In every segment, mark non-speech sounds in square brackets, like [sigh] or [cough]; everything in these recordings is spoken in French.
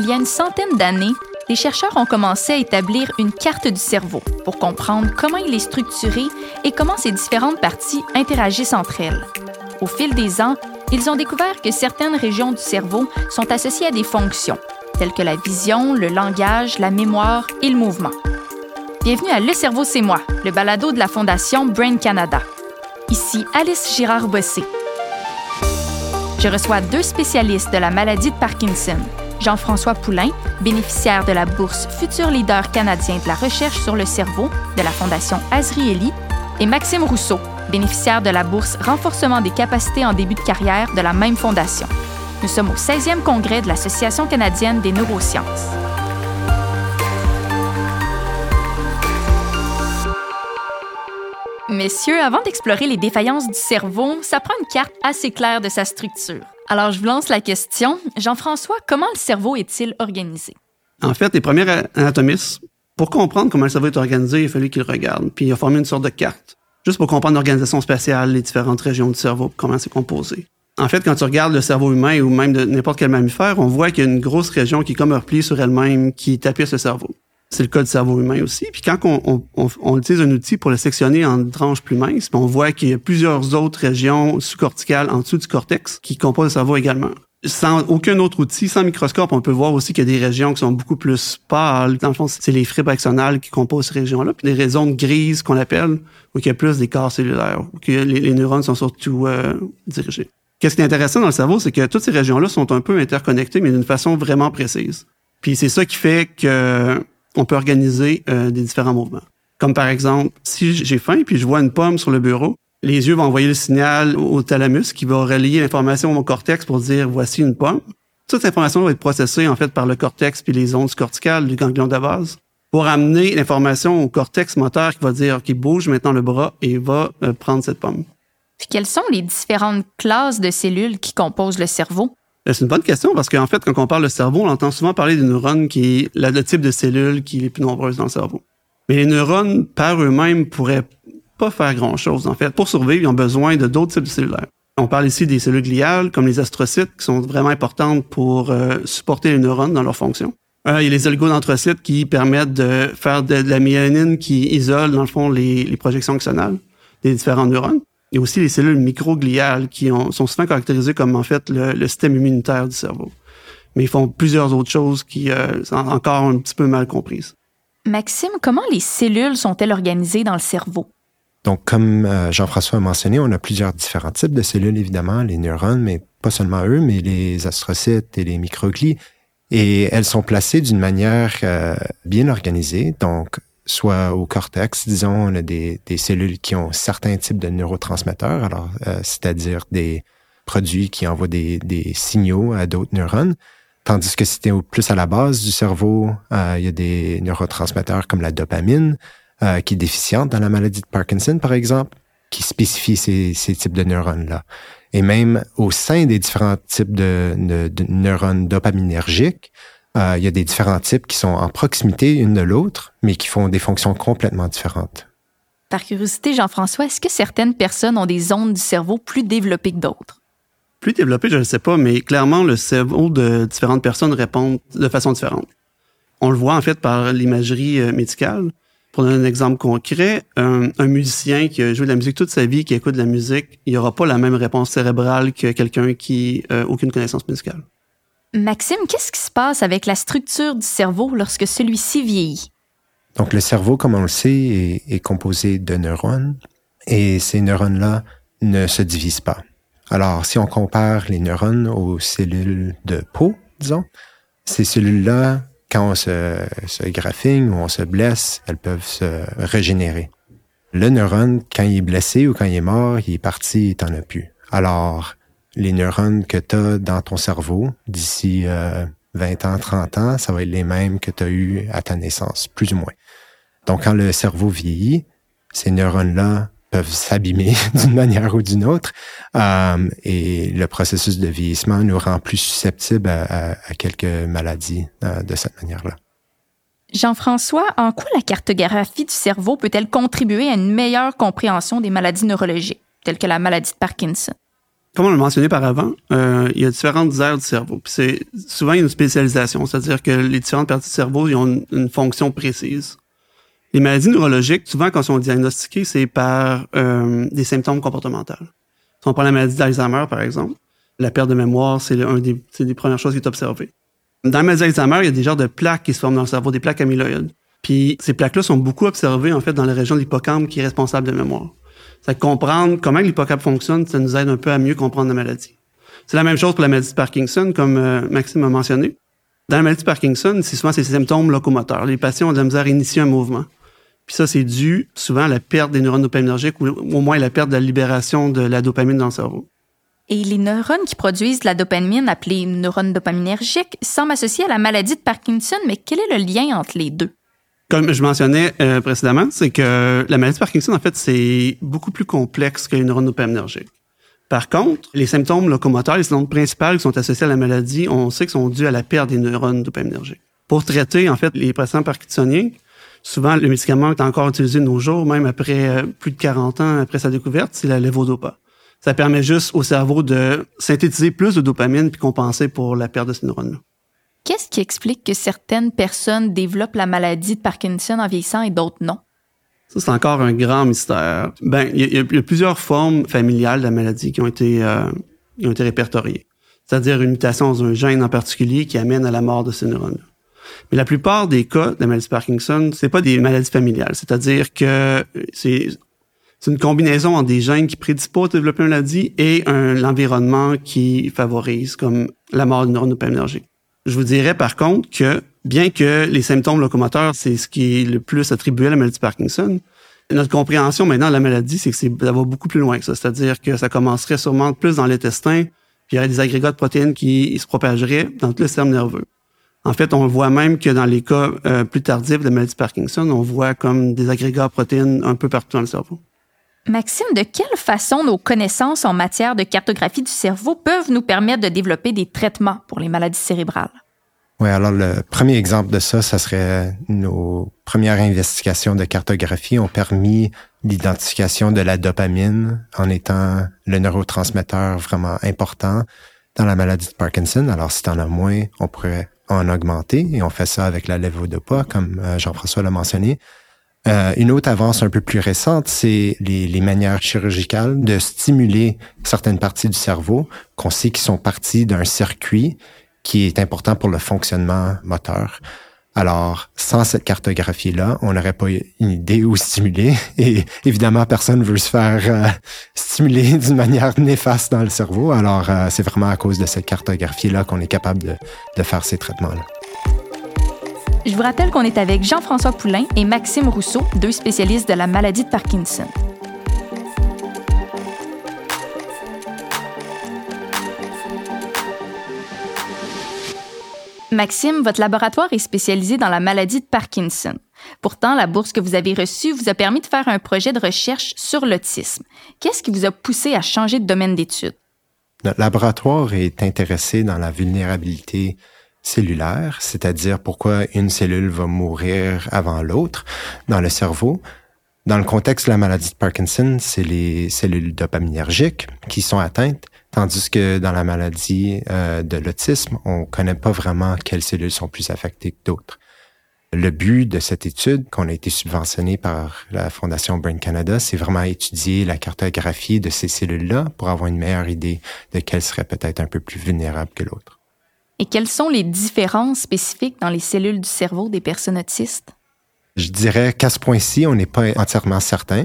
il y a une centaine d'années, les chercheurs ont commencé à établir une carte du cerveau pour comprendre comment il est structuré et comment ces différentes parties interagissent entre elles. Au fil des ans, ils ont découvert que certaines régions du cerveau sont associées à des fonctions, telles que la vision, le langage, la mémoire et le mouvement. Bienvenue à Le cerveau, c'est moi, le balado de la Fondation Brain Canada. Ici Alice Girard-Bossé. Je reçois deux spécialistes de la maladie de Parkinson, Jean-François Poulain, bénéficiaire de la bourse Futur Leader canadien de la recherche sur le cerveau de la Fondation Azrieli, et Maxime Rousseau, bénéficiaire de la bourse Renforcement des capacités en début de carrière de la même fondation. Nous sommes au 16e congrès de l'Association canadienne des neurosciences. Messieurs, avant d'explorer les défaillances du cerveau, ça prend une carte assez claire de sa structure. Alors, je vous lance la question. Jean-François, comment le cerveau est-il organisé? En fait, les premiers anatomistes, pour comprendre comment le cerveau est organisé, il a fallu qu'ils regardent. Puis, il a formé une sorte de carte, juste pour comprendre l'organisation spatiale, les différentes régions du cerveau, comment c'est composé. En fait, quand tu regardes le cerveau humain ou même de n'importe quel mammifère, on voit qu'il y a une grosse région qui est comme repliée sur elle-même, qui tapisse le cerveau. C'est le cas du cerveau humain aussi. Puis quand on, on, on, utilise un outil pour le sectionner en tranches plus minces, on voit qu'il y a plusieurs autres régions sous-corticales en dessous du cortex qui composent le cerveau également. Sans aucun autre outil, sans microscope, on peut voir aussi qu'il y a des régions qui sont beaucoup plus pâles. Dans le fond, c'est les fibres axonales qui composent ces régions-là. Puis des zones grises qu'on appelle, où il y a plus des corps cellulaires, où les, les neurones sont surtout euh, dirigés. Qu'est-ce qui est intéressant dans le cerveau, c'est que toutes ces régions-là sont un peu interconnectées, mais d'une façon vraiment précise. Puis c'est ça qui fait que on peut organiser euh, des différents mouvements. Comme par exemple, si j'ai faim puis je vois une pomme sur le bureau, les yeux vont envoyer le signal au thalamus qui va relier l'information au cortex pour dire voici une pomme. Toute information va être processée en fait par le cortex puis les ondes corticales du ganglion de base pour amener l'information au cortex moteur qui va dire OK, bouge maintenant le bras et va euh, prendre cette pomme. Puis quelles sont les différentes classes de cellules qui composent le cerveau? Euh, c'est une bonne question parce qu'en fait, quand on parle de cerveau, on entend souvent parler des neurones qui est le type de cellule qui est les plus nombreuses dans le cerveau. Mais les neurones, par eux-mêmes, pourraient pas faire grand-chose. En fait, pour survivre, ils ont besoin de d'autres types de cellulaires. On parle ici des cellules gliales, comme les astrocytes, qui sont vraiment importantes pour euh, supporter les neurones dans leur fonction. Euh, il y a les oligodendrocytes qui permettent de faire de, la mélanine qui isole, dans le fond, les, les projections axonales des différents neurones. Il y a aussi les cellules microgliales qui sont souvent caractérisées comme en fait le, système immunitaire du cerveau. Mais ils font plusieurs autres choses qui euh, sont encore un petit peu mal comprises. Maxime, comment les cellules sont-elles organisées dans le cerveau? Donc, comme euh, Jean-François a mentionné, on a plusieurs différents types de cellules, évidemment, les neurones, mais pas seulement eux, mais les astrocytes et les microglies. Et elles sont placées d'une manière euh, bien organisée. Donc, soit au cortex, disons, on a des, cellules qui ont certains types de neurotransmetteurs, alors euh, c'est-à-dire des produits qui envoient des, signaux à d'autres neurones. Tandis que c'était plus à la base du cerveau, euh, il y a des neurotransmetteurs comme la dopamine, euh, qui est déficiente dans la maladie de Parkinson, par exemple, qui spécifie ces, types de neurones-là. Et même au sein des différents types de neurones dopaminergiques, euh, il y a des différents types qui sont en proximité une de l'autre, mais qui font des fonctions complètement différentes. Par curiosité, Jean-François, est-ce que certaines personnes ont des zones du cerveau plus développées que d'autres? Plus développées, je ne sais pas, mais clairement, le cerveau de différentes personnes répond de façon différente. On le voit en fait par l'imagerie euh, médicale. Pour donner un exemple concret, un, musicien qui a joué de la musique toute sa vie, qui écoute de la musique, il n'aura pas la même réponse cérébrale que quelqu'un qui n'a aucune connaissance musicale. Maxime, qu'est-ce qui se passe avec la structure du cerveau lorsque celui-ci vieillit? Donc, le cerveau, comme on le sait, est, composé de neurones et ces neurones-là ne se divisent pas. Alors, si on compare les neurones aux cellules de peau, disons, ces cellules-là, quand on se, se ou on se blesse, elles peuvent se régénérer. Le neurone, quand il est blessé ou quand il est mort, il est parti, il t'en a plus. Alors, les neurones que tu as dans ton cerveau d'ici 20 euh, ans, 30 ans, ça va être les mêmes que tu as eu à ta naissance, plus ou moins. Donc, quand le cerveau vieillit, ces neurones-là peuvent s'abîmer [laughs] d'une manière ou d'une autre. Euh, et le processus de vieillissement nous rend plus susceptibles à, quelques maladies euh, de cette manière-là. Jean-François, en quoi la cartographie du cerveau peut-elle contribuer à une meilleure compréhension des maladies neurologiques, telles que la maladie de Parkinson? Comme on l'a mentionné par avant, euh, il y a différentes aires du cerveau. Puis c'est souvent il y a une spécialisation, c'est-à-dire que les différentes parties du cerveau ils ont une, une, fonction précise. Les maladies neurologiques, souvent quand elles sont diagnostiquées, c'est par euh, des symptômes comportementaux. Si on prend la maladie d'Alzheimer, par exemple, la perte de mémoire, c'est un des, des premières choses qui est observée. Dans la maladie d'Alzheimer, il y a des genres de plaques qui se forment dans le cerveau, des plaques amyloïdes. Puis ces plaques-là sont beaucoup observées en fait dans la région de l'hippocampe qui est responsable de mémoire. C'est comprendre comment l'hippocampe fonctionne, ça nous aide un peu à mieux comprendre la maladie. C'est la même chose pour la maladie de Parkinson, comme euh, Maxime a mentionné. Dans la maladie de Parkinson, c'est souvent ces symptômes locomoteurs. Les patients ont de la misère à initier un mouvement. Puis ça, c'est dû souvent à la perte des neurones dopaminergiques ou au moins la perte de la libération de la dopamine dans le cerveau. Et les neurones qui produisent de la dopamine, appelés neurones dopaminergiques, semblent associés à la maladie de Parkinson, mais quel est le lien entre les deux? Comme je mentionnais euh, précédemment, c'est que la maladie de Parkinson, en fait, c'est beaucoup plus complexe que les neurones dopaminergiques. Par contre, les symptômes locomoteurs, les symptômes principaux qui sont associés à la maladie, on sait qu'ils sont dus à la perte des neurones dopaminergiques. Pour traiter, en fait, les patients parkinsoniens, souvent, le médicament est encore utilisé de nos jours, même après euh, plus de 40 ans après sa découverte, c'est la levodopa. Ça permet juste au cerveau de synthétiser plus de dopamine puis compenser pour la perte de ces neurones-là. Qu'est-ce qui explique que certaines personnes développent la maladie de Parkinson en vieillissant et d'autres non? Ça, c'est encore un grand mystère. Ben, il y, a plusieurs formes familiales de la maladie qui ont été, euh, qui ont été répertoriées. C'est-à-dire une mutation dans un gène en particulier qui amène à la mort de ces neurones. Mais la plupart des cas de la maladie de Parkinson, c'est pas des maladies familiales. C'est-à-dire que c'est c'est une combinaison entre des gènes qui prédisposent à développer une maladie et un, l'environnement qui favorise, comme la mort du neurone dopaminergique. Je vous dirais par contre que bien que les symptômes locomoteurs, c'est ce qui est le plus attribué à la maladie de Parkinson, notre compréhension maintenant de la maladie, c'est que ça va beaucoup plus loin que ça. C'est-à-dire que ça commencerait sûrement plus dans l'intestin, puis il y aurait des agrégats de protéines qui se propageraient dans tout le système nerveux. En fait, on voit même que dans les cas euh, plus tardifs de la maladie de Parkinson, on voit comme des agrégats de protéines un peu partout dans le cerveau. Maxime, de quelle façon nos connaissances en matière de cartographie du cerveau peuvent nous permettre de développer des traitements pour les maladies cérébrales? Oui, alors le premier exemple de ça, ça serait nos premières investigations de cartographie ont permis l'identification de la dopamine en étant le neurotransmetteur vraiment important dans la maladie de Parkinson. Alors, si tu en as moins, on pourrait en augmenter et on fait ça avec la levodopa, comme euh, Jean-François l'a mentionné. Euh, une autre avance un peu plus récente, c'est les, les, manières chirurgicales de stimuler certaines parties du cerveau qu'on sait qui sont parties d'un circuit qui est important pour le fonctionnement moteur. Alors, sans cette cartographie-là, on n'aurait pas une idée où [laughs] stimuler. Et évidemment, personne veut se faire euh, stimuler [laughs] d'une manière néfaste dans le cerveau. Alors, euh, c'est vraiment à cause de cette cartographie-là qu'on est capable de, de faire ces traitements-là. Je vous rappelle qu'on est avec Jean-François Poulain et Maxime Rousseau, deux spécialistes de la maladie de Parkinson. Maxime, votre laboratoire est spécialisé dans la maladie de Parkinson. Pourtant, la bourse que vous avez reçue vous a permis de faire un projet de recherche sur l'autisme. Qu'est-ce qui vous a poussé à changer de domaine d'étude? Notre laboratoire est intéressé dans la vulnérabilité cellulaire, c'est-à-dire pourquoi une cellule va mourir avant l'autre dans le cerveau. Dans le contexte de la maladie de Parkinson, c'est les cellules dopaminergiques qui sont atteintes, tandis que dans la maladie euh, de l'autisme, on connaît pas vraiment quelles cellules sont plus affectées que d'autres. Le but de cette étude, qu'on a été subventionné par la Fondation Brain Canada, c'est vraiment étudier la cartographie de ces cellules-là pour avoir une meilleure idée de quelles seraient peut-être un peu plus vulnérables que l'autre. Et quelles sont les différences spécifiques dans les cellules du cerveau des personnes autistes? Je dirais qu'à ce point-ci, on n'est pas entièrement certain.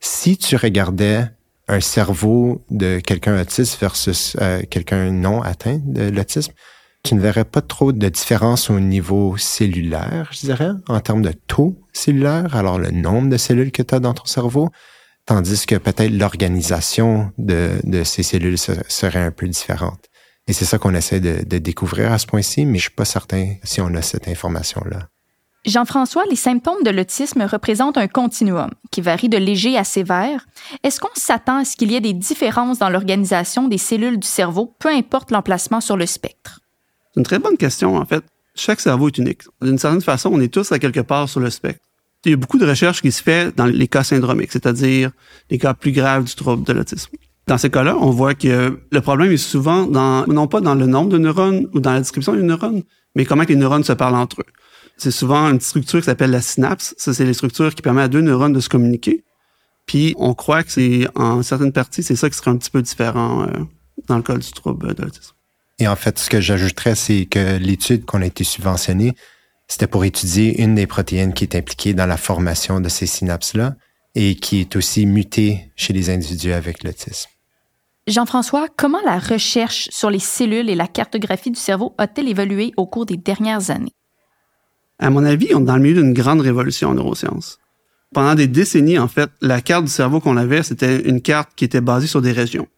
Si tu regardais un cerveau de quelqu'un autiste versus euh, quelqu'un non atteint de l'autisme, tu ne verrais pas trop de différence au niveau cellulaire, je dirais, en termes de taux cellulaire, alors le nombre de cellules que tu as dans ton cerveau, tandis que peut-être l'organisation de, de, ces cellules serait un peu différente. Et c'est ça qu'on essaie de, de, découvrir à ce point-ci, mais je suis pas certain si on a cette information-là. Jean-François, les symptômes de l'autisme représentent un continuum qui varie de léger à sévère. Est-ce qu'on s'attend à ce qu'il y ait des différences dans l'organisation des cellules du cerveau, peu importe l'emplacement sur le spectre? C'est une très bonne question, en fait. Chaque cerveau est unique. D'une certaine façon, on est tous à quelque part sur le spectre. Il y a beaucoup de recherches qui se fait dans les cas syndromiques, c'est-à-dire les cas plus graves du trouble de l'autisme. Dans ces cas-là, on voit que le problème est souvent dans, non pas dans le nombre de neurones ou dans la description des neurones, mais comment les neurones se parlent entre eux. C'est souvent une structure qui s'appelle la synapse. Ça, c'est les structures qui permettent à deux neurones de se communiquer. Puis, on croit que c'est, en certaines parties, c'est ça qui serait un petit peu différent euh, dans le cas du trouble de l'autisme. Et en fait, ce que j'ajouterais, c'est que l'étude qu'on a été subventionnée, c'était pour étudier une des protéines qui est impliquée dans la formation de ces synapses-là et qui est aussi mutée chez les individus avec l'autisme. Jean-François, comment la recherche sur les cellules et la cartographie du cerveau a-t-elle évolué au cours des dernières années? À mon avis, on est dans le milieu d'une grande révolution en neurosciences. Pendant des décennies, en fait, la carte du cerveau qu'on avait, c'était une carte qui était basée sur des régions.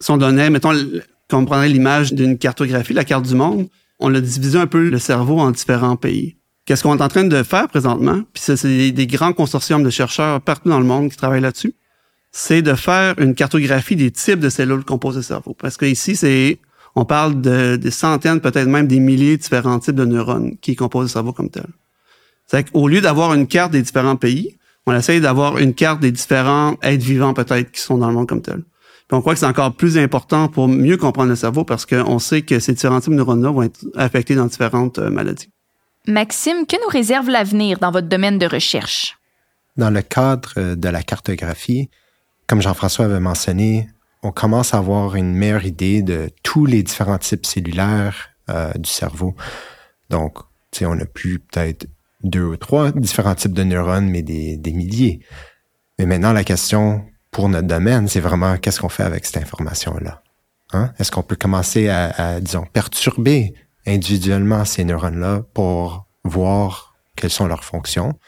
Si on donnait, mettons, qu'on prendrait l'image d'une cartographie, la carte du monde, on a divisé un peu le cerveau en différents pays. Qu'est-ce qu'on est en train de faire présentement? Puis c'est des grands consortiums de chercheurs partout dans le monde qui travaillent là-dessus c'est de faire une cartographie des types de cellules composent le cerveau. Parce que ici, c'est on parle de des centaines, peut-être même des milliers de différents types de neurones qui composent le cerveau comme tel. C'est qu'au lieu d'avoir une carte des différents pays, on essaye d'avoir une carte des différents êtres vivants peut-être qui sont dans le monde comme tel. Puis on croit que c'est encore plus important pour mieux comprendre le cerveau parce qu'on sait que ces différents types de neurones-là vont être affectés dans différentes euh, maladies. Maxime, que nous réserve l'avenir dans votre domaine de recherche? Dans le cadre euh, de la cartographie, comme Jean-François avait mentionné, on commence à avoir une meilleure idée de tous les différents types cellulaires euh, du cerveau. Donc, on a plus peut-être deux ou trois différents types de neurones, mais des, milliers. Mais maintenant, la question pour notre domaine, c'est vraiment qu'est-ce qu'on fait avec cette information-là? Hein? Est-ce qu'on peut commencer à, à, disons, perturber individuellement ces neurones-là pour voir quelles sont leurs fonctions?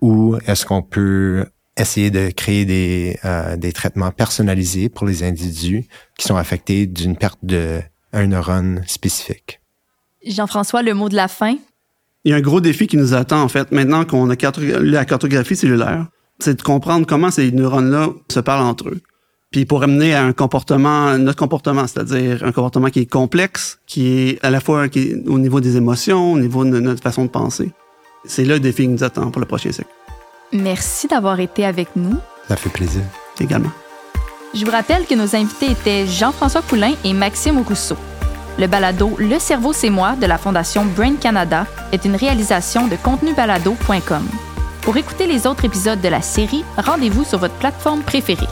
Ou est-ce qu'on peut essayer de créer des, euh, des traitements personnalisés pour les individus qui sont affectés d'une perte de un neurone spécifique. Jean-François, le mot de la fin? Il y a un gros défi qui nous attend, en fait, maintenant qu'on a la cartographie cellulaire, c'est de comprendre comment ces neurones-là se parlent entre eux. Puis pour amener à un comportement, notre comportement, c'est-à-dire un comportement qui est complexe, qui est à la fois qui est au niveau des émotions, au niveau de notre façon de penser. C'est là le défi qui nous attend pour le prochain siècle. Merci d'avoir été avec nous. Ça fait plaisir. Également. Je vous rappelle que nos invités étaient Jean-François Poulain et Maxime Rousseau. Le balado Le cerveau c'est moi de la Fondation Brain Canada est une réalisation de contenubalado.com. Pour écouter les autres épisodes de la série, rendez-vous sur votre plateforme préférée.